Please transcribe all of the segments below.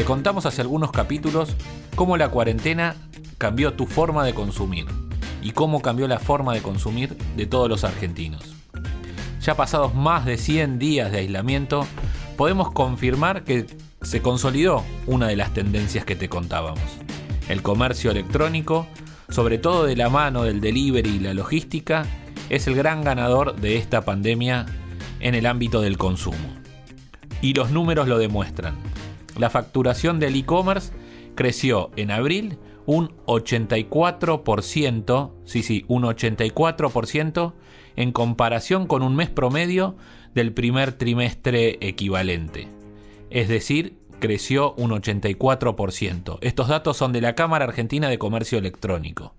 Te contamos hace algunos capítulos cómo la cuarentena cambió tu forma de consumir y cómo cambió la forma de consumir de todos los argentinos. Ya pasados más de 100 días de aislamiento, podemos confirmar que se consolidó una de las tendencias que te contábamos. El comercio electrónico, sobre todo de la mano del delivery y la logística, es el gran ganador de esta pandemia en el ámbito del consumo. Y los números lo demuestran. La facturación del e-commerce creció en abril un 84%, sí, sí, un 84% en comparación con un mes promedio del primer trimestre equivalente. Es decir, creció un 84%. Estos datos son de la Cámara Argentina de Comercio Electrónico.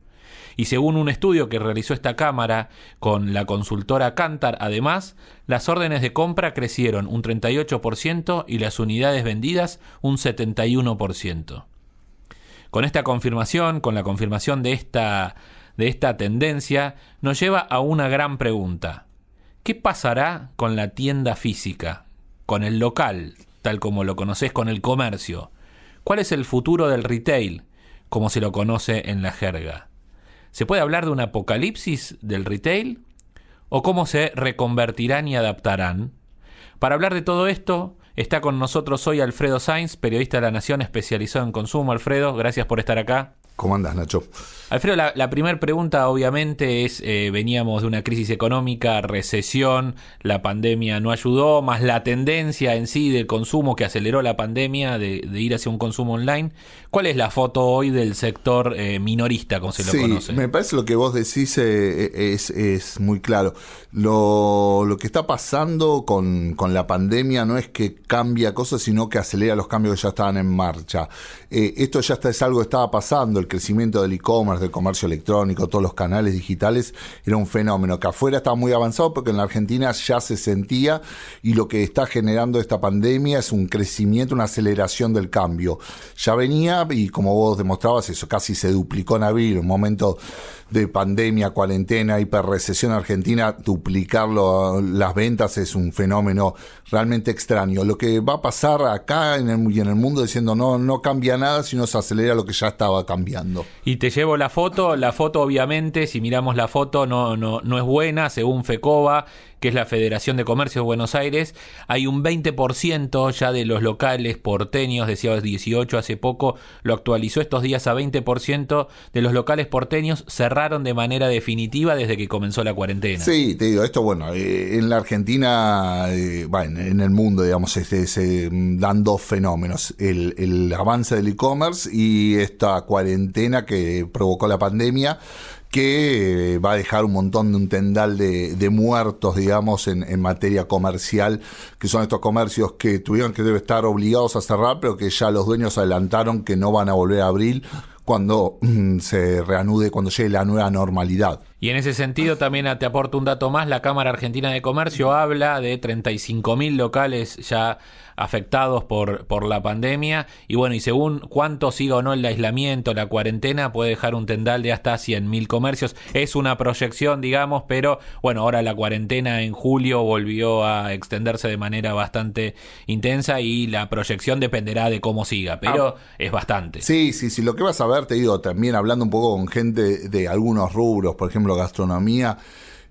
Y según un estudio que realizó esta Cámara con la consultora Cantar, además, las órdenes de compra crecieron un 38% y las unidades vendidas un 71%. Con esta confirmación, con la confirmación de esta, de esta tendencia, nos lleva a una gran pregunta. ¿Qué pasará con la tienda física, con el local, tal como lo conoces con el comercio? ¿Cuál es el futuro del retail, como se lo conoce en la jerga? ¿Se puede hablar de un apocalipsis del retail? ¿O cómo se reconvertirán y adaptarán? Para hablar de todo esto, Está con nosotros hoy Alfredo Sainz, periodista de La Nación especializado en consumo. Alfredo, gracias por estar acá. ¿Cómo andas, Nacho? Alfredo, la, primera pregunta obviamente es, eh, veníamos de una crisis económica, recesión, la pandemia no ayudó, más la tendencia en sí del consumo que aceleró la pandemia de, ir hacia un consumo online. ¿Cuál es la foto hoy del sector eh, minorista, como se lo conoce? Me parece lo que vos decís eh, es, es, muy claro. Lo, lo que está pasando con, con, la pandemia no es que cambia cosas, sino que acelera los cambios que ya estaban en marcha. Esto ya está, es algo que estaba pasando, el crecimiento del e-commerce, del comercio electrónico, todos los canales digitales, era un fenómeno que afuera estaba muy avanzado porque en la Argentina ya se sentía y lo que está generando esta pandemia es un crecimiento, una aceleración del cambio. Ya venía y como vos demostrabas, eso casi se duplicó en abril, un momento de pandemia, cuarentena, hiperrecesión argentina, duplicarlo las ventas es un fenómeno realmente extraño. Lo que va a pasar acá en el, y en el mundo diciendo no, no cambia nada, sino se acelera lo que ya estaba cambiando. Y te llevo la foto, la foto obviamente, si miramos la foto no, no, no es buena, según FECOBA, que es la Federación de Comercio de Buenos Aires, hay un 20% ya de los locales porteños, decía 18 hace poco, lo actualizó estos días a 20% de los locales porteños cerraron de manera definitiva desde que comenzó la cuarentena. Sí, te digo, esto bueno, eh, en la Argentina, eh, bueno, en el mundo, digamos, se dan dos fenómenos, el, el avance del e-commerce y esta cuarentena que provocó la pandemia que eh, va a dejar un montón de un tendal de, muertos, digamos, en, en, materia comercial, que son estos comercios que tuvieron que estar obligados a cerrar, pero que ya los dueños adelantaron que no van a volver a abrir cuando mm, se reanude, cuando llegue la nueva normalidad. Y en ese sentido también te aporto un dato más, la Cámara Argentina de Comercio habla de 35.000 locales ya afectados por, por la pandemia y bueno, y según cuánto siga o no el aislamiento, la cuarentena puede dejar un tendal de hasta 100.000 comercios. Es una proyección, digamos, pero bueno, ahora la cuarentena en julio volvió a extenderse de manera bastante intensa y la proyección dependerá de cómo siga, pero ah. es bastante. Sí, sí, sí, lo que vas a ver, te digo, también hablando un poco con gente de algunos rubros, por ejemplo, gastronomía,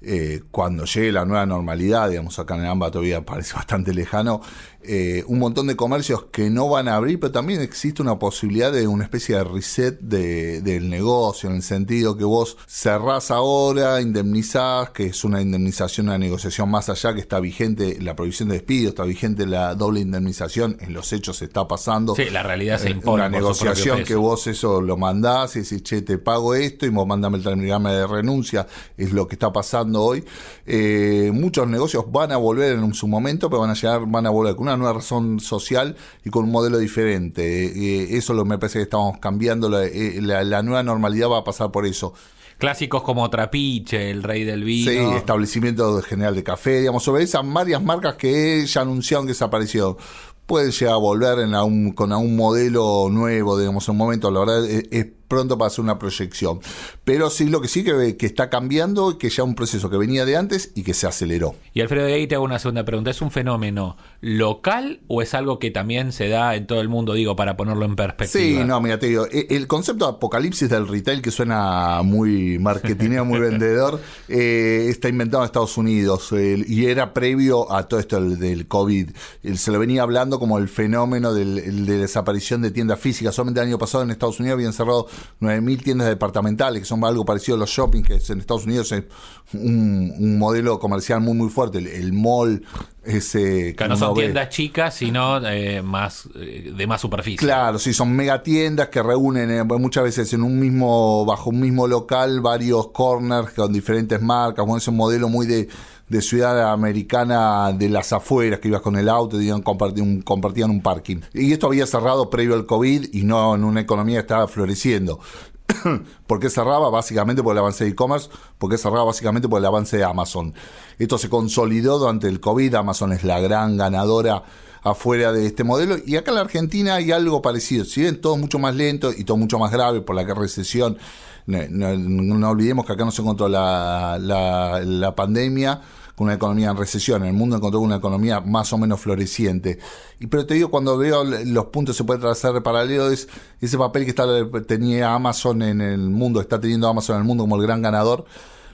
eh, cuando llegue la nueva normalidad, digamos, acá en el AMBA todavía parece bastante lejano, eh, un montón de comercios que no van a abrir, pero también existe una posibilidad de una especie de reset del negocio, en el sentido que vos cerrás ahora, indemnizás, que es una indemnización, una negociación más allá, que está vigente la prohibición de despido, está vigente la doble indemnización, en los hechos se está pasando. Sí, la realidad se eh, impone. Una negociación que vos eso lo mandás y decís, che, te pago esto y vos mandame el terminarme de renuncia, es lo que está pasando hoy. Eh, muchos negocios van a volver en su momento, pero van a llegar, van a volver con una una nueva razón social y con un modelo diferente. Eh, eso es lo que me parece que estamos cambiando. La, la nueva normalidad va a pasar por eso. Clásicos como Trapiche, el rey del vino. Sí, establecimiento general de café, digamos, sobre esas varias marcas que ya anunciaron que desaparecieron pueden llegar a volver en un, con un modelo nuevo, digamos, en un momento, la verdad es, pronto para hacer una proyección. Pero sí, lo que sí que, que está cambiando, que ya un proceso que venía de antes y que se aceleró. Y Alfredo, de ahí te hago una segunda pregunta. ¿Es un fenómeno local o es algo que también se da en todo el mundo, digo, para ponerlo en perspectiva? Sí, no, mira, te digo, e, el concepto de apocalipsis del retail, que suena muy marketineo, muy vendedor, eh, está inventado en Estados Unidos y era previo a todo esto del, COVID. se lo venía hablando como el fenómeno de la desaparición de tiendas físicas. Solamente el año pasado en Estados Unidos habían cerrado 9.000 tiendas departamentales, que son algo parecido a los shopping, que en Estados Unidos es un, modelo comercial muy, muy fuerte. El, mall, ese... Que no son tiendas chicas, sino eh, más eh, de más superficie. Claro, sí, son megatiendas que reúnen eh, muchas veces en un mismo, bajo un mismo local, varios corners con diferentes marcas. Bueno, es un modelo muy de de ciudad americana de las afueras que ibas con el auto y compartían, compartían un parking. Y esto había cerrado previo al COVID y no en una economía que estaba floreciendo. ¿Por qué cerraba? Básicamente por el avance de e-commerce, porque cerraba básicamente por el avance de Amazon. Esto se consolidó durante el COVID, Amazon es la gran ganadora afuera de este modelo. Y acá en la Argentina hay algo parecido. Si bien todo mucho más lento y todo mucho más grave por la recesión, no, olvidemos que acá no se encontró la, la, la pandemia una economía en recesión. El mundo encontró una economía más o menos floreciente. Y pero te digo, cuando veo los puntos se puede trazar paralelo, es ese papel que está, tenía Amazon en el mundo, está teniendo Amazon en el mundo como el gran ganador.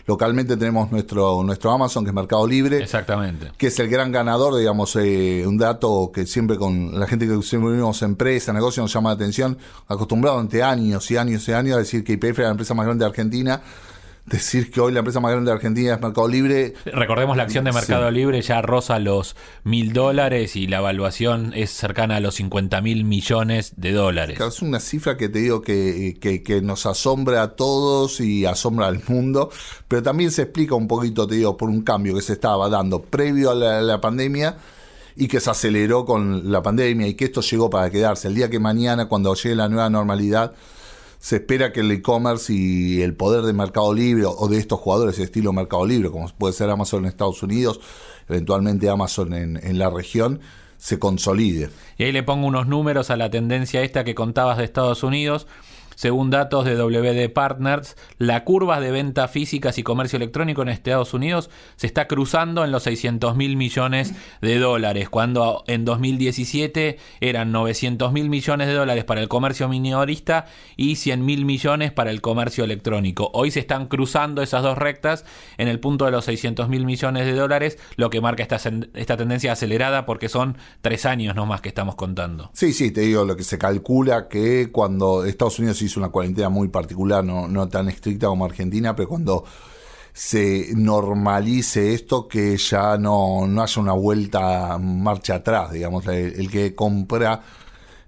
Localmente tenemos nuestro, nuestro Amazon, que es Mercado Libre. Exactamente. Que es el gran ganador, digamos, eh, un dato que siempre con la gente que siempre vivimos empresa, negocio, nos llama la atención, acostumbrado ante años y años y años a decir que IPF era la empresa más grande de Argentina decir que hoy la empresa más grande de Argentina es Mercado Libre. Recordemos la acción de Mercado Libre ya roza los mil dólares y la evaluación es cercana a los 50 mil millones de dólares. Es una cifra que te digo que, que, nos asombra a todos y asombra al mundo, pero también se explica un poquito, te digo, por un cambio que se estaba dando previo a la pandemia y que se aceleró con la pandemia y que esto llegó para quedarse. El día que mañana, cuando llegue la nueva normalidad, se espera que el e-commerce y el poder de Mercado Libre o de estos jugadores de estilo Mercado Libre, como puede ser Amazon en Estados Unidos, eventualmente Amazon en, en la región, se consolide. Y ahí le pongo unos números a la tendencia esta que contabas de Estados Unidos. Según datos de WD Partners, la curva de venta físicas y comercio electrónico en Estados Unidos se está cruzando en los 600 mil millones de dólares, cuando en 2017 eran 900 mil millones de dólares para el comercio minorista y 100 mil millones para el comercio electrónico. Hoy se están cruzando esas dos rectas en el punto de los 600 mil millones de dólares, lo que marca esta, esta tendencia acelerada porque son tres años nomás que estamos contando. Sí, sí, te digo lo que se calcula que cuando Estados Unidos hizo una cuarentena muy particular, no, no tan estricta como Argentina, pero cuando se normalice esto, que ya no, no haya una vuelta marcha atrás, digamos, el, que compra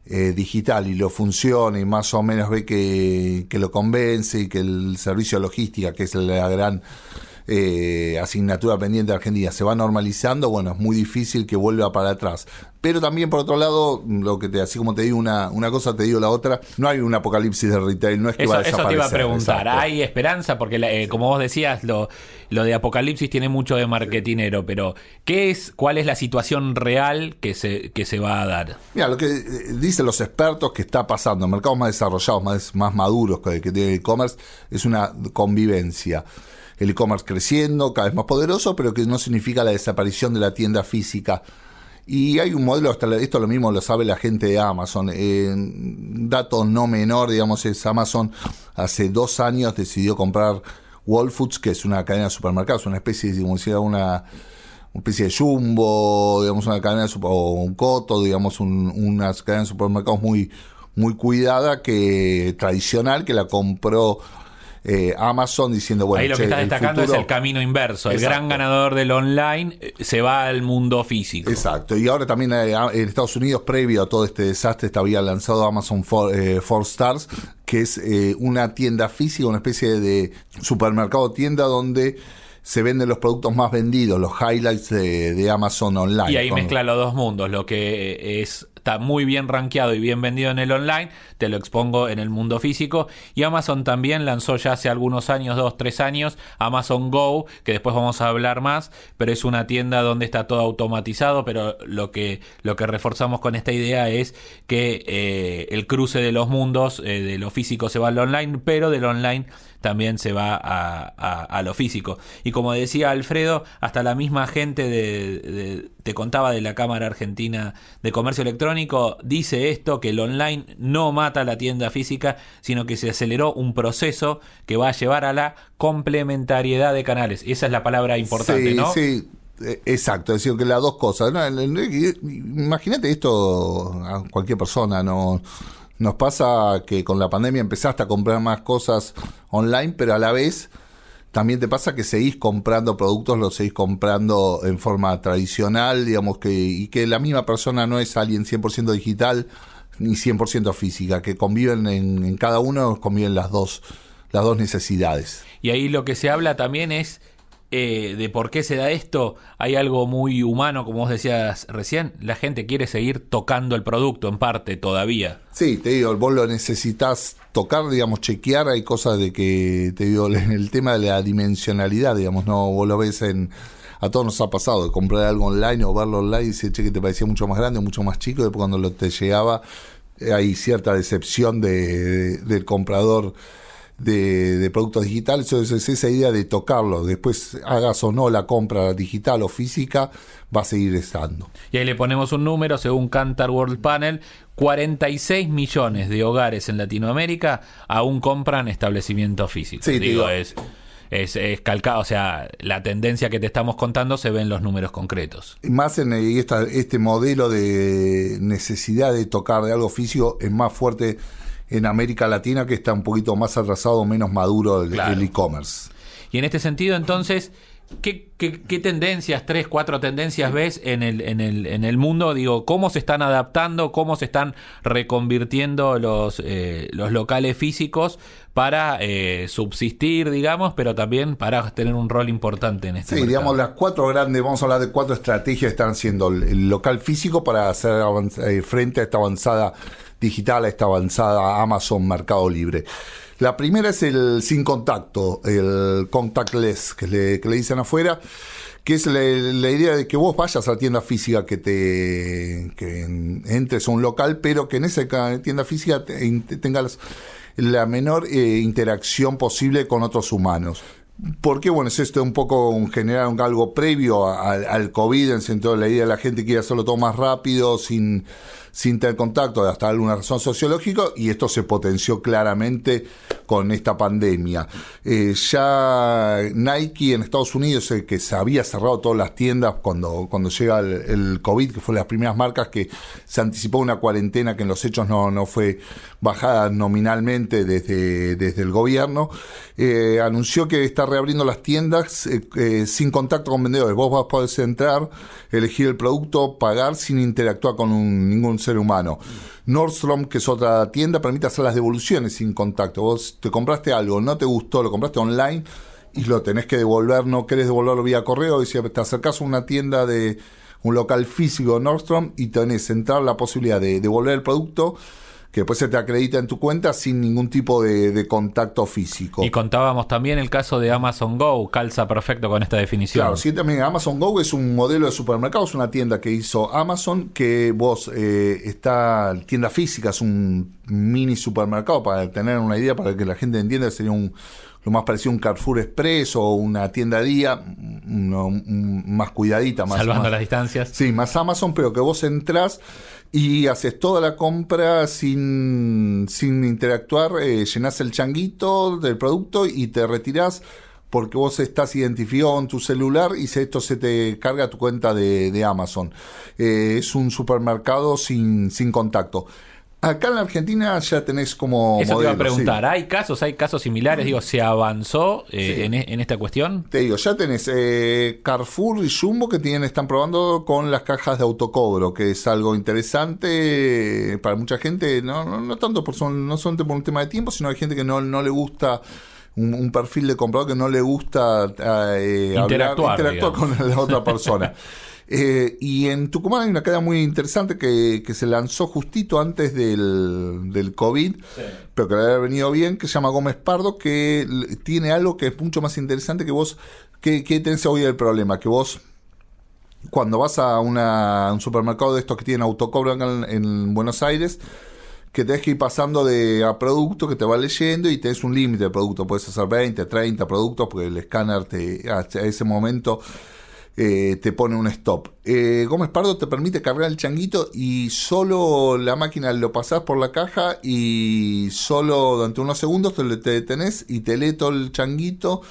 eh, digital y lo funciona y más o menos ve que, que lo convence y que el servicio logística, que es la gran eh, asignatura pendiente de Argentina se va normalizando, bueno, es muy difícil que vuelva para atrás. Pero también, por otro lado, lo que te, así como te digo una, una cosa, te digo la otra, no hay un apocalipsis de retail, no es que va a desaparecer. Eso te iba a preguntar, ¿hay esperanza? Porque, eh, como vos decías, lo, lo de apocalipsis tiene mucho de marketinero, pero ¿qué es, cuál es la situación real que se, que se va a dar? Mira, lo que eh, dicen los expertos que está pasando en mercados más desarrollados, más, más maduros que, que tiene e-commerce, es una convivencia el e-commerce creciendo, cada vez más poderoso, pero que no significa la desaparición de la tienda física. Y hay un modelo, esto lo mismo lo sabe la gente de Amazon. Eh, dato no menor, digamos, es Amazon hace dos años decidió comprar Whole Foods, que es una cadena de supermercados, una especie, digamos, una, especie de jumbo, digamos, una cadena de o un coto, digamos, un, una cadena de supermercados muy, muy cuidada, que tradicional, que la compró eh, Amazon diciendo, bueno, ahí lo que está destacando es el camino inverso. El gran ganador del online eh, se va al mundo físico. Exacto. Y ahora también eh, en Estados Unidos, previo a todo este desastre, había lanzado Amazon Four, Stars, que es una tienda física, una especie de supermercado tienda donde se venden los productos más vendidos, los highlights de, de Amazon Online. Y ahí mezcla los dos mundos, lo que es está muy bien rankeado y bien vendido en el online, te lo expongo en el mundo físico. Y Amazon también lanzó ya hace algunos años, dos, tres años, Amazon Go, que después vamos a hablar más, pero es una tienda donde está todo automatizado, pero lo que, lo que reforzamos con esta idea es que eh, el cruce de los mundos, eh, de lo físico se va al online, pero del online también se va a, a- a lo físico. Y como decía Alfredo, hasta la misma gente de, de- te contaba de la Cámara Argentina de Comercio Electrónico, dice esto, que el online no mata la tienda física, sino que se aceleró un proceso que va a llevar a la complementariedad de canales. Esa es la palabra importante, sí, ¿no? Sí, eh, exacto, es decir, que las dos cosas. Imagínate esto a cualquier persona, no nos pasa que con la pandemia empezaste a comprar más cosas online, pero a la vez también te pasa que seguís comprando productos, los seguís comprando en forma tradicional, digamos que y que la misma persona no es alguien 100% digital ni 100% física, que conviven en, en cada uno conviven las dos las dos necesidades. Y ahí lo que se habla también es eh, de por qué se da esto. Hay algo muy humano, como vos decías recién. La gente quiere seguir tocando el producto en parte todavía. Sí, te digo, vos lo necesitas tocar, digamos, chequear, hay cosas de que, te digo, el tema de la dimensionalidad, digamos, no, vos lo ves en, a todos nos ha pasado, de comprar algo online o verlo online y decir, che, que te parecía mucho más grande, mucho más chico, y después cuando lo te llegaba, eh, hay cierta decepción de, del comprador de, de productos digitales, entonces esa idea de tocarlo, después hagas o no la compra digital o física, va a seguir estando. Y ahí le ponemos un número, según Cantar World Panel, 46 millones de hogares en Latinoamérica aún compran establecimientos físicos. Sí, Digo, digo. es, es, es calcado, o sea, la tendencia que te estamos contando se ve en los números concretos. Y más en el- esta, este modelo de necesidad de tocar de algo físico es más fuerte en América Latina que está un poquito más atrasado, menos maduro el Claro. e-commerce. Y en este sentido, entonces, ¿qué, qué, qué tendencias, tres, cuatro tendencias ves en el, en, el, en el mundo? Digo, ¿cómo se están adaptando, cómo se están reconvirtiendo los, eh, los locales físicos para eh, subsistir, digamos, pero también para tener un rol importante en este Sí, mercado? digamos las cuatro grandes, vamos a hablar de cuatro estrategias que están haciendo el, local físico para hacer eh, frente a esta avanzada digital, a esta avanzada Amazon Mercado Libre. La primera es el sin contacto, el contactless, que le, dicen afuera, que es la, idea de que vos vayas a la tienda física, que te que entres a un local, pero que en esa tienda física te- te- tengas la menor eh, interacción posible con otros humanos. Porque, bueno, es esto un poco un- generar un- algo previo al, COVID, en el sentido de la idea de la gente quiere hacerlo todo más rápido, sin, sin tener contacto, hasta alguna razón sociológica, y esto se potenció claramente con esta pandemia. Eh, ya Nike en Estados Unidos, eh, que se había cerrado todas las tiendas cuando, cuando llega el, COVID, que fue las primeras marcas que se anticipó una cuarentena que en los hechos no, no fue bajada nominalmente desde, desde el gobierno, eh, anunció que está reabriendo las tiendas eh, eh, sin contacto con vendedores. Vos vas a poder entrar, elegir el producto, pagar sin interactuar con un- ningún ser humano. Nordstrom, que es otra tienda, permite hacer las devoluciones sin contacto. Vos te compraste algo, no te gustó, lo compraste online y lo tenés que devolver, no querés devolverlo vía correo, y te acercás a una tienda de un local físico Nordstrom y tenés entrar la posibilidad de devolver el producto que después se te acredita en tu cuenta sin ningún tipo de, de contacto físico. Y contábamos también el caso de Amazon Go, calza perfecto con esta definición. Claro, sí, también Amazon Go es un modelo de supermercado, es una tienda que hizo Amazon, que vos eh, está tienda física, es un mini supermercado, para tener una idea, para que la gente entienda, sería un lo más parecido a un Carrefour Express o una tienda día, uno- un- más cuidadita, más Salvando más- las distancias. Sí, más Amazon, pero que vos entrás y haces toda la compra sin, sin interactuar, eh, llenás el changuito del producto y te retirás porque vos estás identificado en tu celular y esto se te carga a tu cuenta de, de Amazon. Eh, es un supermercado sin, sin contacto. Acá en la Argentina ya tenés como... Eso te iba a sí. preguntar. ¿Hay casos, hay casos similares? Digo, ¿se avanzó eh, Sí. en, e- en esta cuestión? Te digo, ya tenés eh, Carrefour y Jumbo que tienen, están probando con las cajas de autocobro, que es algo interesante eh, para mucha gente, no, no, no tanto por son, no solamente por un tema de tiempo, sino hay gente que no, no le gusta un, perfil de comprador que no le gusta eh, interactuar, interactuar con la otra persona. Eh, y en Tucumán hay una cadena muy interesante que, que se lanzó justito antes del, del COVID, pero que le ha venido bien, que se llama Gómez Pardo, que tiene algo que es mucho más interesante que vos. ¿Qué, qué tenés hoy el problema? Que vos cuando vas a, una, un supermercado de estos que tienen autocobro en, en, Buenos Aires, que tenés que ir pasando de a producto que te va leyendo y tenés un límite de producto. Puedes hacer 20, 30 productos porque el escáner te, a ese momento eh, te pone un stop. Eh, Gómez Pardo te permite cargar el changuito y solo la máquina lo pasás por la caja y solo durante unos segundos te, te detenés y te lee todo el changuito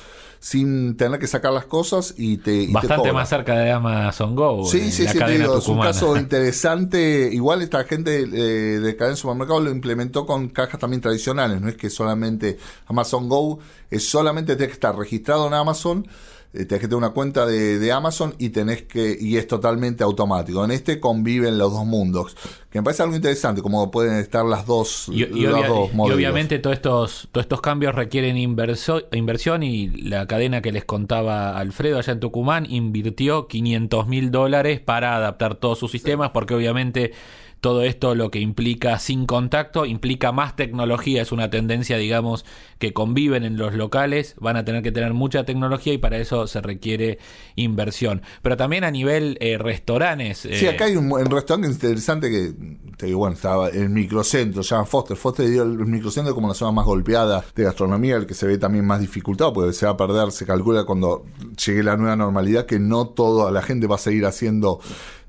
sin tener que sacar las cosas y te. Bastante más cerca de Amazon Go. Sí, sí, sí, es un caso interesante. Igual esta gente eh, de cadena supermercado lo implementó con cajas también tradicionales, no es que solamente Amazon Go, es solamente tienes que estar registrado en Amazon tenés que tener una cuenta de, Amazon y tenés que y es totalmente automático. En este conviven los dos mundos, que me parece algo interesante, como pueden estar las dos, y, dos y obviamente todos estos, todos estos cambios requieren inversión y la cadena que les contaba Alfredo allá en Tucumán invirtió 500 mil dólares para adaptar todos sus sistemas, porque obviamente todo esto lo que implica sin contacto, implica más tecnología, es una tendencia, digamos, que conviven en los locales, van a tener que tener mucha tecnología y para eso se requiere inversión. Pero también a nivel eh, restaurantes. Sí, eh, acá hay un, restaurante interesante que, te digo, bueno, estaba el microcentro, se llama Foster. Foster dio el microcentro como la zona más golpeada de gastronomía, el que se ve también más dificultado, porque se va a perder, se calcula cuando llegue la nueva normalidad que no toda la gente va a seguir haciendo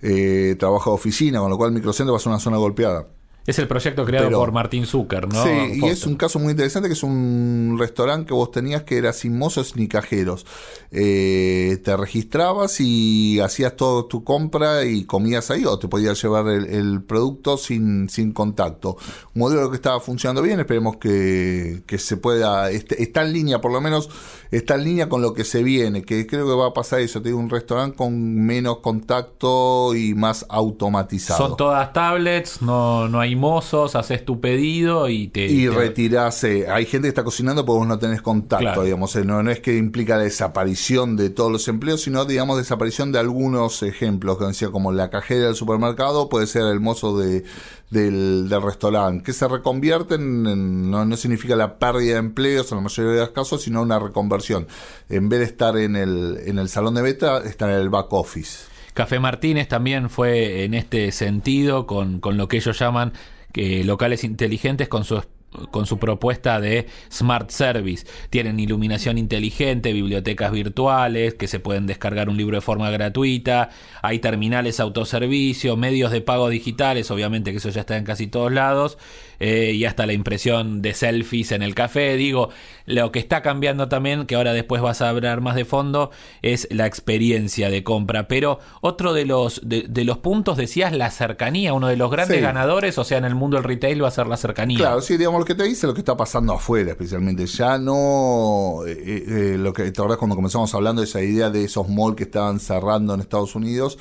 eh, trabajo de oficina, con lo cual el microcentro va a ser una zona golpeada. Es el proyecto creado por Martín Zucker, ¿no? Sí, y es un caso muy interesante que es un restaurante que vos tenías que era sin mozos ni cajeros. Eh, te registrabas y hacías toda tu compra y comías ahí o te podías llevar el, producto sin, sin contacto. Un modelo que estaba funcionando bien, esperemos que, que se pueda, está en línea, por lo menos está en línea con lo que se viene, que creo que va a pasar eso, te digo, un restaurante con menos contacto y más automatizado. Son todas tablets, no, no hay mozos, haces tu pedido y te... Y retirás, hay gente que está cocinando porque vos no tenés contacto, digamos, eh, no, no es que implica la desaparición de todos los empleos, sino, digamos, desaparición de algunos ejemplos, que decía, como la cajera del supermercado, puede ser el mozo de, del, del restaurante, que se reconvierten, en, no, no significa la pérdida de empleos en la mayoría de los casos, sino una reconversión. En vez de estar en el, en el salón de beta, está en el back office. Café Martínez también fue en este sentido con, con lo que ellos llaman que locales inteligentes con su con su propuesta de Smart Service. Tienen iluminación inteligente, bibliotecas virtuales que se pueden descargar un libro de forma gratuita, hay terminales autoservicio, medios de pago digitales, obviamente que eso ya está en casi todos lados, eh, y hasta la impresión de selfies en el café. Digo, lo que está cambiando también, que ahora después vas a hablar más de fondo, es la experiencia de compra. Pero otro de los, de, los puntos, decías, la cercanía, uno de los grandes ganadores, o sea, en el mundo del retail va a ser la cercanía. Claro, sí, digamos, lo que te dice lo que está pasando afuera, especialmente. Ya no, eh, eh, lo que te acordás cuando comenzamos hablando de esa idea de esos malls que estaban cerrando en Estados Unidos,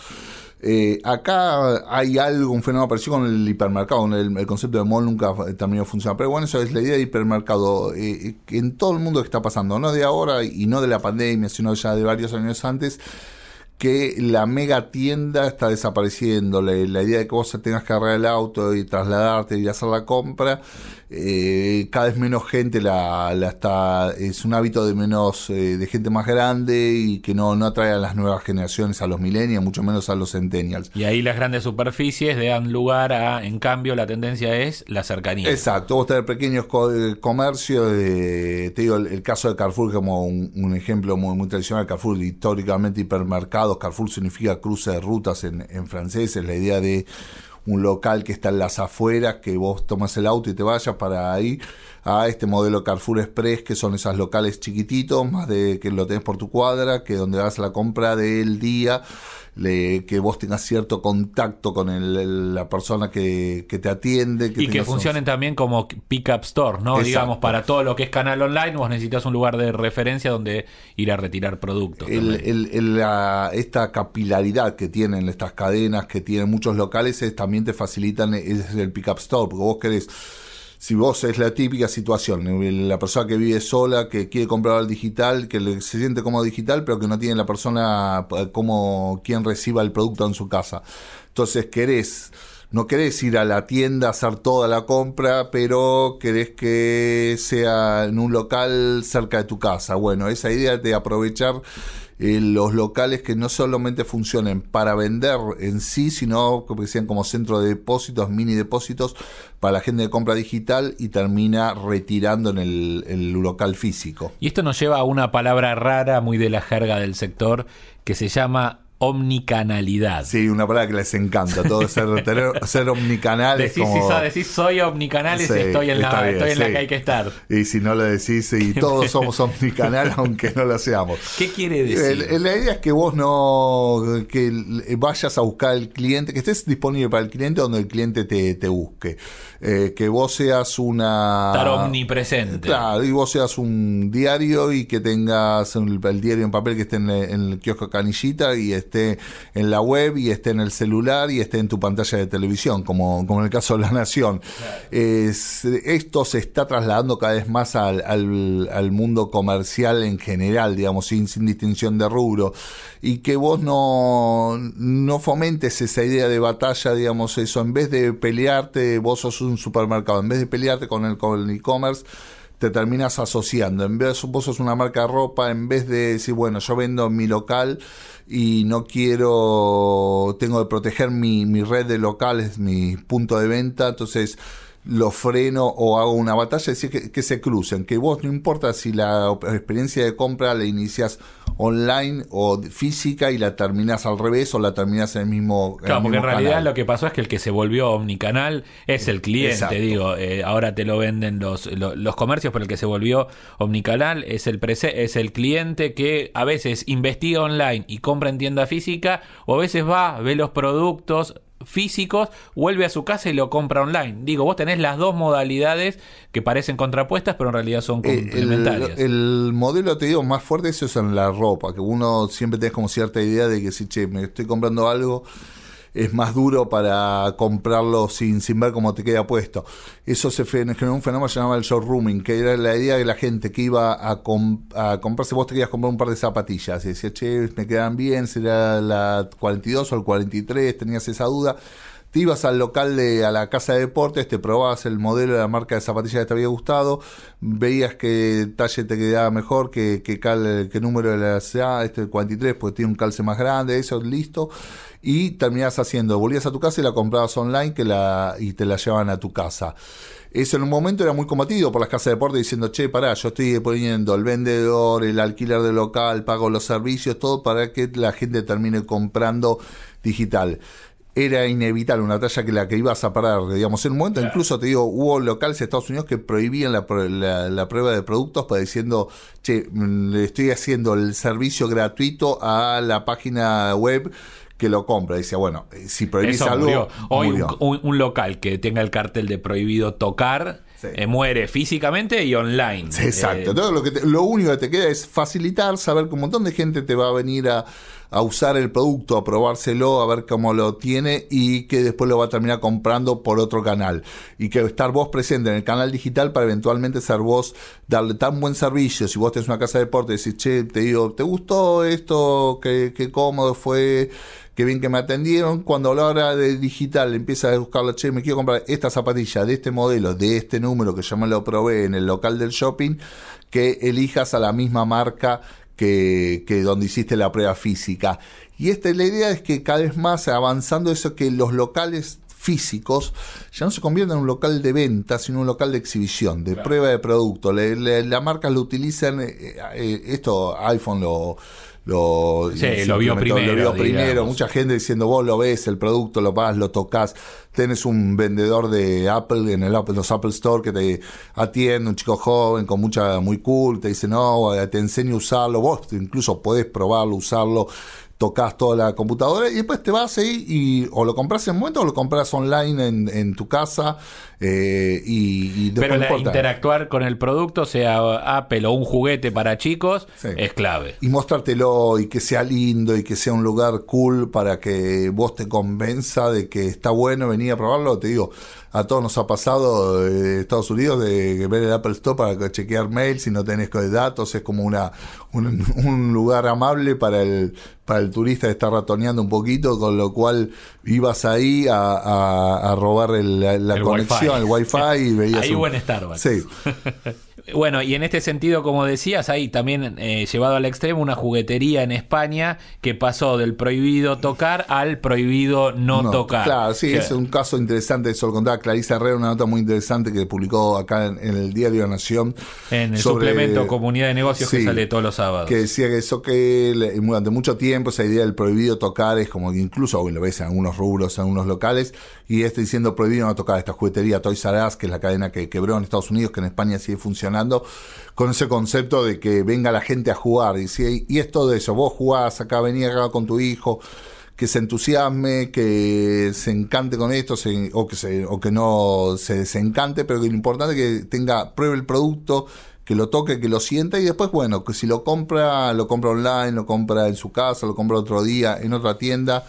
eh, acá hay algo, un fenómeno parecido con el hipermercado, el, concepto de mall nunca terminó de funcionar, pero bueno, eso es la idea de hipermercado, eh, en todo el mundo que está pasando, no de ahora y no de la pandemia, sino ya de varios años antes, que la mega tienda está desapareciendo, la, idea de que vos tengas que agarrar el auto y trasladarte y hacer la compra, eh, cada vez menos gente la, la, está, es un hábito de menos, eh, de gente más grande y que no, no atrae a las nuevas generaciones, a los millennials, mucho menos a los centennials. Y ahí las grandes superficies dan lugar a, en cambio, la tendencia es la cercanía. Exacto, vos tenés pequeños eh, comercios, te digo, el, caso de Carrefour como un, ejemplo muy, muy tradicional, Carrefour históricamente hipermercado, Carrefour significa cruce de rutas en, francés, es la idea de un local que está en las afueras, que vos tomas el auto y te vayas para ahí, a este modelo Carrefour Express, que son esos locales chiquititos, más de que lo tenés por tu cuadra, que donde vas la compra del día, que vos tengas cierto contacto con la persona que, te atiende. y que funcionen también como pick-up store, ¿no? Digamos, para todo lo que es canal online, vos necesitas un lugar de referencia donde ir a retirar productos. esta capilaridad que tienen estas cadenas, que tienen muchos locales, también te facilitan es el pick-up store, porque vos querés si vos es la típica situación, la persona que vive sola, que quiere comprar al digital, que se siente como digital, pero que no tiene la persona eh, como quien reciba el producto en su casa. Entonces querés no querés ir a la tienda a hacer toda la compra, pero querés que sea en un local cerca de tu casa. Bueno, esa idea de aprovechar eh, los locales que no solamente funcionen para vender en sí, sino que sean como centro de depósitos, mini depósitos para la gente de compra digital y termina retirando en el, el local físico. Y esto nos lleva a una palabra rara, muy de la jerga del sector, que se llama omnicanalidad. Sí, una palabra que les encanta, todo ser, ser omnicanal. Decís, como... decís soy omnicanal y estoy en, la, estoy en la que hay que estar. Y si no lo decís, y todos somos omnicanal aunque no lo seamos. ¿Qué quiere decir? la idea es que vos no que vayas a buscar al cliente, que estés disponible para el cliente donde el cliente te, te busque. Eh, que vos seas una... Estar omnipresente. Claro, y vos seas un diario y que tengas el, diario en papel que esté en, el kiosco canillita y esté en la web y esté en el celular y esté en tu pantalla de televisión, como, como en el caso de La Nación. esto se está trasladando cada vez más al, al, mundo comercial en general, digamos, sin, sin distinción de rubro, y que vos no, no fomentes esa idea de batalla, digamos, eso, en vez de pelearte, vos sos un supermercado, en vez de pelearte con el con e-commerce, te terminas asociando. En vez vos sos una marca de ropa, en vez de decir, bueno, yo vendo en mi local y no quiero, tengo que proteger mi, mi red de locales, mi punto de venta, entonces lo freno o hago una batalla, es decir, que, se crucen, que vos no importa si la experiencia de compra la inicias online o física y la terminas al revés o la terminas en el mismo Claro, porque en realidad lo que pasó es que el que se volvió omnicanal es el cliente, digo, eh, ahora te lo venden los, los, comercios, pero el que se volvió omnicanal es el, es el cliente que a veces investiga online y compra en tienda física o a veces va, ve los productos, físicos, vuelve a su casa y lo compra online. Digo, vos tenés las dos modalidades que parecen contrapuestas, pero en realidad son eh, complementarias. El, modelo, te digo, más fuerte eso es en la ropa, que uno siempre tiene como cierta idea de que si, che, me estoy comprando algo es más duro para comprarlo sin, sin ver cómo te queda puesto. Eso se generó un fenómeno que se llamaba el showrooming, que era la idea de la gente que iba a, a comprarse, vos te querías comprar un par de zapatillas, y decía, che, me quedan bien, será la 42 o el 43, tenías esa duda ibas al local de a la casa de deportes, te probabas el modelo de la marca de zapatillas que te había gustado, veías que talle te quedaba mejor, que, cal, que número de la CA, este el 43, pues tiene un calce más grande, eso, listo y terminás haciendo, volvías a tu casa y la comprabas online que la, y te la llevaban a tu casa. Eso en un momento era muy combatido por las casas de deporte diciendo, che, pará, yo estoy poniendo el vendedor, el alquiler del local, pago los servicios, todo para que la gente termine comprando digital era inevitable una talla que la que ibas a parar, digamos, en un momento, incluso te digo, hubo locales de Estados Unidos que prohibían la, la, prueba de productos para diciendo, che, mm, le estoy haciendo el servicio gratuito a la página web que lo compra. Dice, bueno, eh, si prohibís algo. Hoy Un, local que tenga el cartel de prohibido tocar. Eh, muere físicamente y online. exacto. Eh, lo, que lo único que te queda es facilitar, saber que un montón de gente te va a venir a, a usar el producto, a probárselo, a ver cómo lo tiene y que después lo va a terminar comprando por otro canal. Y que estar vos presente en el canal digital para eventualmente ser vos, darle tan buen servicio. Si vos tenés una casa de deporte y decís, che, te digo, ¿te gustó esto? ¿Qué, qué cómodo fue? qué bien que me atendieron. Cuando a la hora de digital empieza a buscar che, me quiero comprar esta zapatilla de este modelo, de este número que yo me lo probé en el local del shopping, que elijas a la misma marca que, que donde hiciste la prueba física. Y esta la idea es que cada vez más avanzando eso que los locales físicos ya no se convierten en un local de venta, sino un local de exhibición, de prueba de producto. la marca lo utilizan, eh, eh, esto iPhone lo, lo, lo vio primero. Mucha gente diciendo, vos lo ves, el producto, lo vas, lo tocas. Tenés un vendedor de Apple en el Apple, los Apple Store que te atiende, un chico joven con mucha, muy cool, te dice, no, te enseño a usarlo. Vos incluso podés probarlo, usarlo tocas toda la computadora y después te vas ahí y o lo compras en momento o lo compras online en, en tu casa Eh, y, y Pero interactuar con el producto, sea Apple o un juguete para chicos, es clave. Y mostrártelo y que sea lindo y que sea un lugar cool para que vos te convenza de que está bueno venir a probarlo. Te digo, a todos nos ha pasado de Estados Unidos de ver el Apple Store para chequear mail si no tenés datos, es como una un, lugar amable para el para el turista que está ratoneando un poquito, con lo cual ibas ahí a, robar la, conexión, el wifi y veías... Ahí buen Starbucks. Sí. Bueno, y en este sentido, como decías, hay también eh, llevado al extremo una juguetería en España que pasó del prohibido tocar al prohibido no, tocar. Claro, sí, es un caso interesante, eso lo contaba Clarisa Herrera, una nota muy interesante que publicó acá en, el Diario de la Nación. En el suplemento Comunidad de Negocios que sale todos los sábados. Que decía que eso que durante mucho tiempo esa idea del prohibido tocar es como que incluso hoy lo ves en algunos rubros, en algunos locales, y este diciendo prohibido no tocar esta juguetería Toys R Us, que es la cadena que quebró en Estados Unidos, que en España sigue funcionando con ese concepto de que venga la gente a jugar. Y, si, y es todo eso, vos jugás acá, venís acá con tu hijo, que se entusiasme, que se encante con esto, o, que se, o que no se desencante, pero que lo importante es que tenga, pruebe el producto, que lo toque, que lo sienta y después, bueno, que si lo compra, lo compra online, lo compra en su casa, lo compra otro día en otra tienda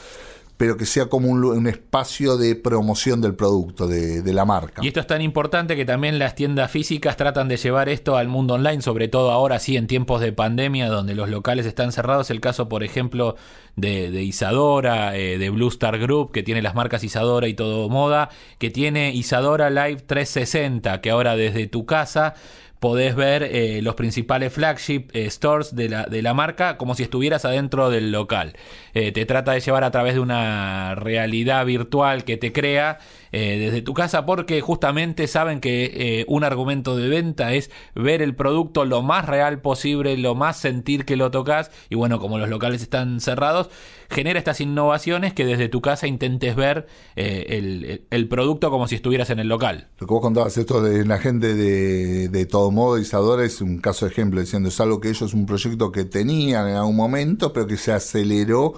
pero que sea como un, espacio de promoción del producto, de, de, la marca. Y esto es tan importante que también las tiendas físicas tratan de llevar esto al mundo online, sobre todo ahora sí en tiempos de pandemia, donde los locales están cerrados. El caso, por ejemplo, de, de Isadora, eh, de Blue Star Group, que tiene las marcas Isadora y todo moda, que tiene Isadora Live 360, que ahora desde tu casa podés ver eh, los principales flagship eh, stores de la, de la marca como si estuvieras adentro del local. Eh, te trata de llevar a través de una realidad virtual que te crea desde tu casa porque justamente saben que un argumento de venta es ver el producto lo más real posible, lo más sentir que lo tocas y bueno, como los locales están cerrados, genera estas innovaciones que desde tu casa intentes ver el, el, producto como si estuvieras en el local. Lo que vos contabas, esto de la gente de, de todo modo, Isadora es un caso de ejemplo, diciendo es algo que ellos, un proyecto que tenían en algún momento, pero que se aceleró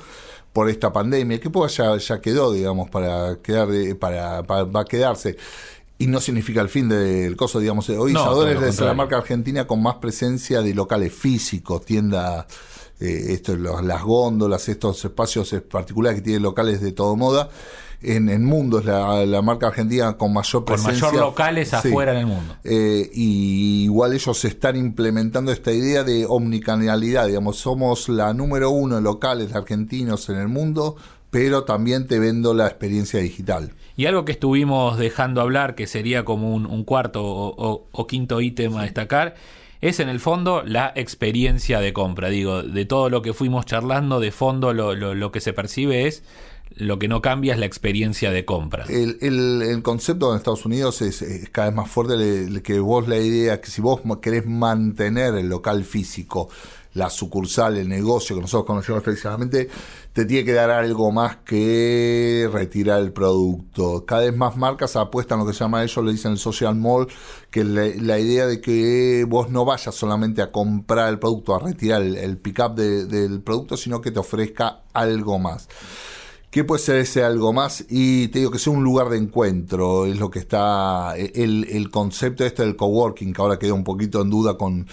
por esta pandemia, que pues ya, ya quedó, digamos, para quedar, para, para, quedarse y no significa el fin del coso, digamos. Hoy Isadora es la marca argentina con más presencia de locales físicos, tiendas, eh, esto, las góndolas, estos espacios particulares que tienen locales de todo moda en el mundo, es la, marca argentina con mayor presencia. Con mayor locales afuera en el mundo. Eh, y igual ellos están implementando esta idea de omnicanalidad, digamos, somos la número uno de locales argentinos en el mundo, pero también te vendo la experiencia digital. Y algo que estuvimos dejando hablar, que sería como un, cuarto o, quinto ítem a destacar, es en el fondo la experiencia de compra. Digo, de todo lo que fuimos charlando, de fondo lo, lo, que se percibe es lo que no cambia es la experiencia de compra. El, el, concepto en Estados Unidos es, cada vez más fuerte que vos la idea que si vos querés mantener el local físico, la sucursal, el negocio que nosotros conocemos tradicionalmente, te tiene que dar algo más que retirar el producto. Cada vez más marcas apuestan lo que se llama ellos, le dicen el social mall, que la, la idea de que vos no vayas solamente a comprar el producto, a retirar el, pick-up del producto, sino que te ofrezca algo más. ¿Qué puede ser ese algo más? Y te digo que sea un lugar de encuentro, es lo que está, el, el concepto este del coworking, que ahora queda un poquito en duda con,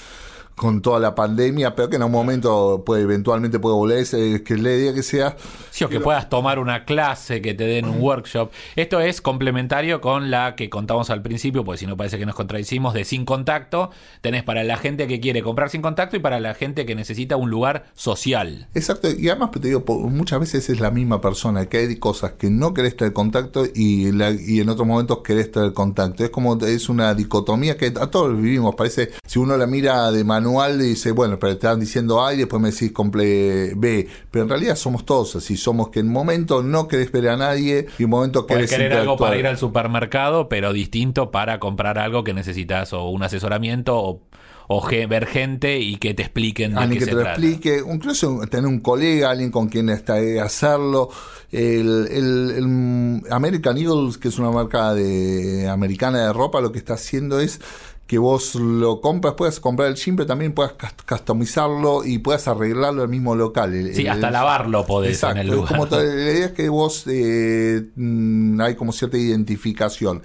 con toda la pandemia, pero que en un momento puede eventualmente puede volver, que le diga que sea... Sí, o que puedas tomar una clase, que te den un workshop. Esto es complementario con la que contamos al principio, porque si no parece que nos contradicimos, de sin contacto. Tenés para la gente que quiere comprar sin contacto y para la gente que necesita un lugar social. Exacto, y además te digo, muchas veces es la misma persona, que hay cosas que no querés tener contacto y, y en otros momentos querés tener contacto. Es como, es una dicotomía que a todos vivimos, parece, si uno la mira de mano dice, bueno, pero te están diciendo A y después me decís comple B. Pero en realidad somos todos así, somos que en un momento no querés ver a nadie y en un momento querés querer algo para ir al supermercado, pero distinto para comprar algo que necesitas o un asesoramiento o o ver gente y que te expliquen de alguien que te lo explique, incluso tener un colega, alguien con quien está hacerlo. El, el, American Eagles, que es una marca de americana de ropa, lo que está haciendo es que vos lo compras, puedas comprar el jean, pero también puedas customizarlo y puedas arreglarlo el mismo local. sí, hasta lavarlo podés en el lugar. la idea es que vos eh, mm, hay como cierta identificación.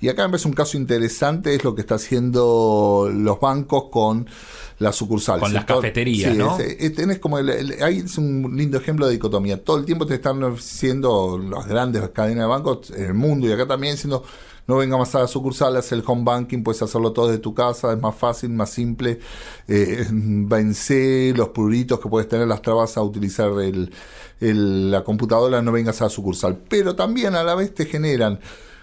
Y acá me parece un caso interesante es lo que está haciendo los bancos con las sucursales. Con las cafeterías, sí, ¿no? es- es- tenés como el- el- ahí es un lindo ejemplo de dicotomía. Todo el tiempo te están ofreciendo las grandes cadenas de bancos en el mundo y acá también diciendo no venga más a la sucursal, haz el home banking, puedes hacerlo todo desde tu casa, es más fácil, más simple, eh, vence los pruritos que puedes tener, las trabas a utilizar el, la computadora, no vengas a la sucursal. Pero también a la vez te generan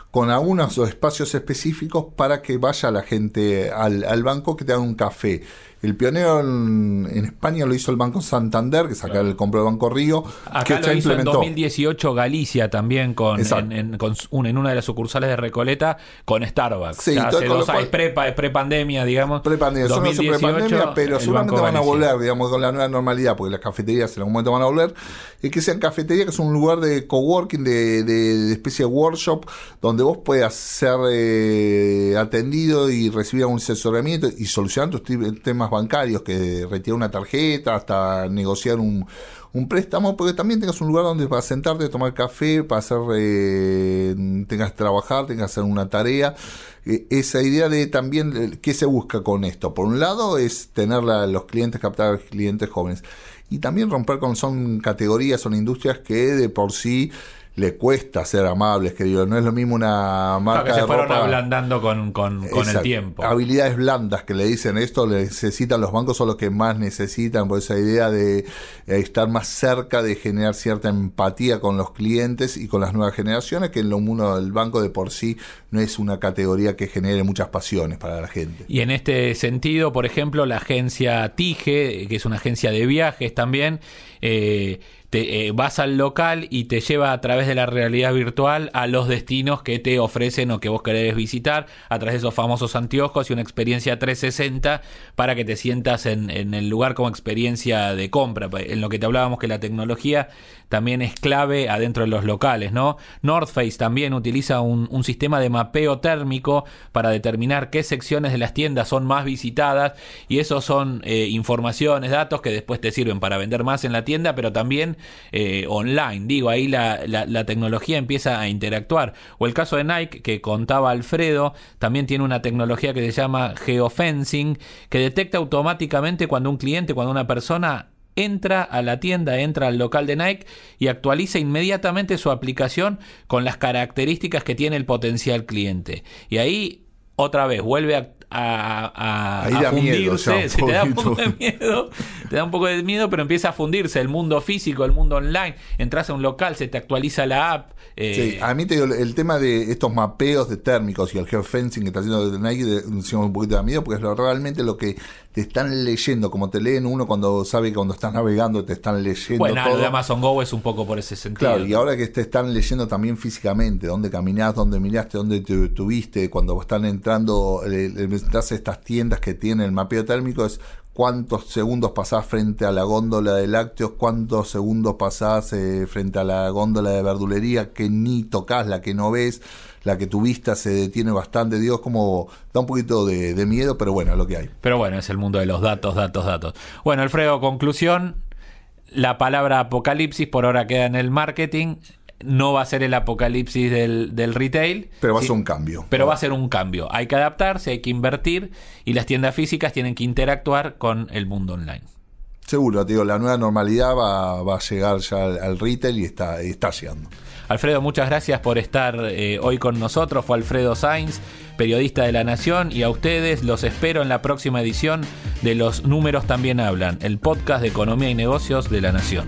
con algunos espacios específicos para que vaya la gente al, al banco que te haga un café. El pionero en, en España lo hizo el Banco Santander, que saca el compró el Banco Río, Acá que lo hizo en implementó. 2018 Galicia también con, en, en- con un- en una de las sucursales de Recoleta con Starbucks. Sí, Ya todo- hace dos años, cual- pre, pre-pandemia, digamos. Prepandemia, son los 2018, prepandemia, pero seguramente van a volver, digamos, con la nueva normalidad, porque las cafeterías en algún momento van a volver, y que sean cafeterías, que es un lugar de coworking, de, de, de especie de workshop, donde vos puedas ser eh, atendido y recibir un asesoramiento y solucionar tus temas bancarios, que retirar una tarjeta, hasta negociar un, un préstamo, porque también tengas un lugar donde para sentarte, tomar café, para hacer, eh, tengas que trabajar, tengas que hacer una tarea. Eh, esa idea de también, eh, ¿qué se busca con esto? Por un lado es tener los clientes, captar clientes jóvenes. Y también romper con, son categorías, son industrias que de por sí le cuesta ser amables, querido. No es lo mismo una Claro, marca que se de fueron ropa- ablandando con, con, con el tiempo. Habilidades blandas que le dicen esto, le necesitan los bancos, son los que más necesitan, por esa idea de eh, estar más cerca, de generar cierta empatía con los clientes y con las nuevas generaciones, que en lo uno del banco de por sí no es una categoría que genere muchas pasiones para la gente. Y en este sentido, por ejemplo, la agencia TIGE, que es una agencia de viajes también, eh, eh, vas al local y te lleva a través de la realidad virtual a los destinos que te ofrecen o que vos querés visitar a través de esos famosos anteojos y una experiencia 360 para que te sientas en, en el lugar como experiencia de compra. En lo que te hablábamos que la tecnología también es clave adentro de los locales, ¿no? North Face también utiliza un, un sistema de mapeo térmico para determinar qué secciones de las tiendas son más visitadas y eso son eh, informaciones, datos que después te sirven para vender más en la tienda, pero también eh, online. Digo, ahí la, la, la tecnología empieza a interactuar. O el caso de Nike que contaba Alfredo, también tiene una tecnología que se llama geofencing, que detecta automáticamente cuando un cliente, cuando una persona entra a la tienda, entra al local de Nike y actualiza inmediatamente su aplicación con las características que tiene el potencial cliente. Y ahí otra vez vuelve a, a, a- Ahí a miedo, fundirse, se te da un poco de miedo, te da un poco de miedo, pero empieza a fundirse el mundo físico, el mundo online. Entras a un local, se te actualiza la app. eh, Sí, a mí te digo, el tema de estos mapeos de térmicos y el geofencing que está haciendo Nike, de- un poquito de miedo, porque es lo- realmente lo que te están leyendo, como te leen uno cuando sabe que cuando estás navegando te están leyendo bueno, lo todo. de Amazon Go es un poco por ese sentido. Claro, y ahora que te están leyendo también físicamente, dónde caminás, dónde miraste, dónde te tuviste, cuando están entrando, eh, estas tiendas que tienen el mapeo térmico, es cuántos segundos pasás frente a la góndola de lácteos, cuántos segundos pasás eh, frente a la góndola de verdulería que ni tocas, la que no ves, la que tu vista se detiene bastante, Dios, como da un poquito de, de miedo, pero bueno, es lo que hay. Pero bueno, es el mundo de los datos, datos, datos. Bueno, Alfredo, conclusión. La palabra apocalipsis por ahora queda en el marketing. No va a ser el apocalipsis del, del retail. Pero va a Sí, ser un cambio. Pero va a ser un cambio. Hay que adaptarse, hay que invertir y las tiendas físicas tienen que interactuar con el mundo online. Seguro, te digo, la nueva normalidad va, va a llegar ya al, al retail y está, y está llegando. Alfredo, muchas gracias por estar eh, hoy con nosotros. Fue Alfredo Sainz, periodista de La Nación, y a ustedes los espero en la próxima edición de Los Números También Hablan, el podcast de Economía y Negocios de La Nación.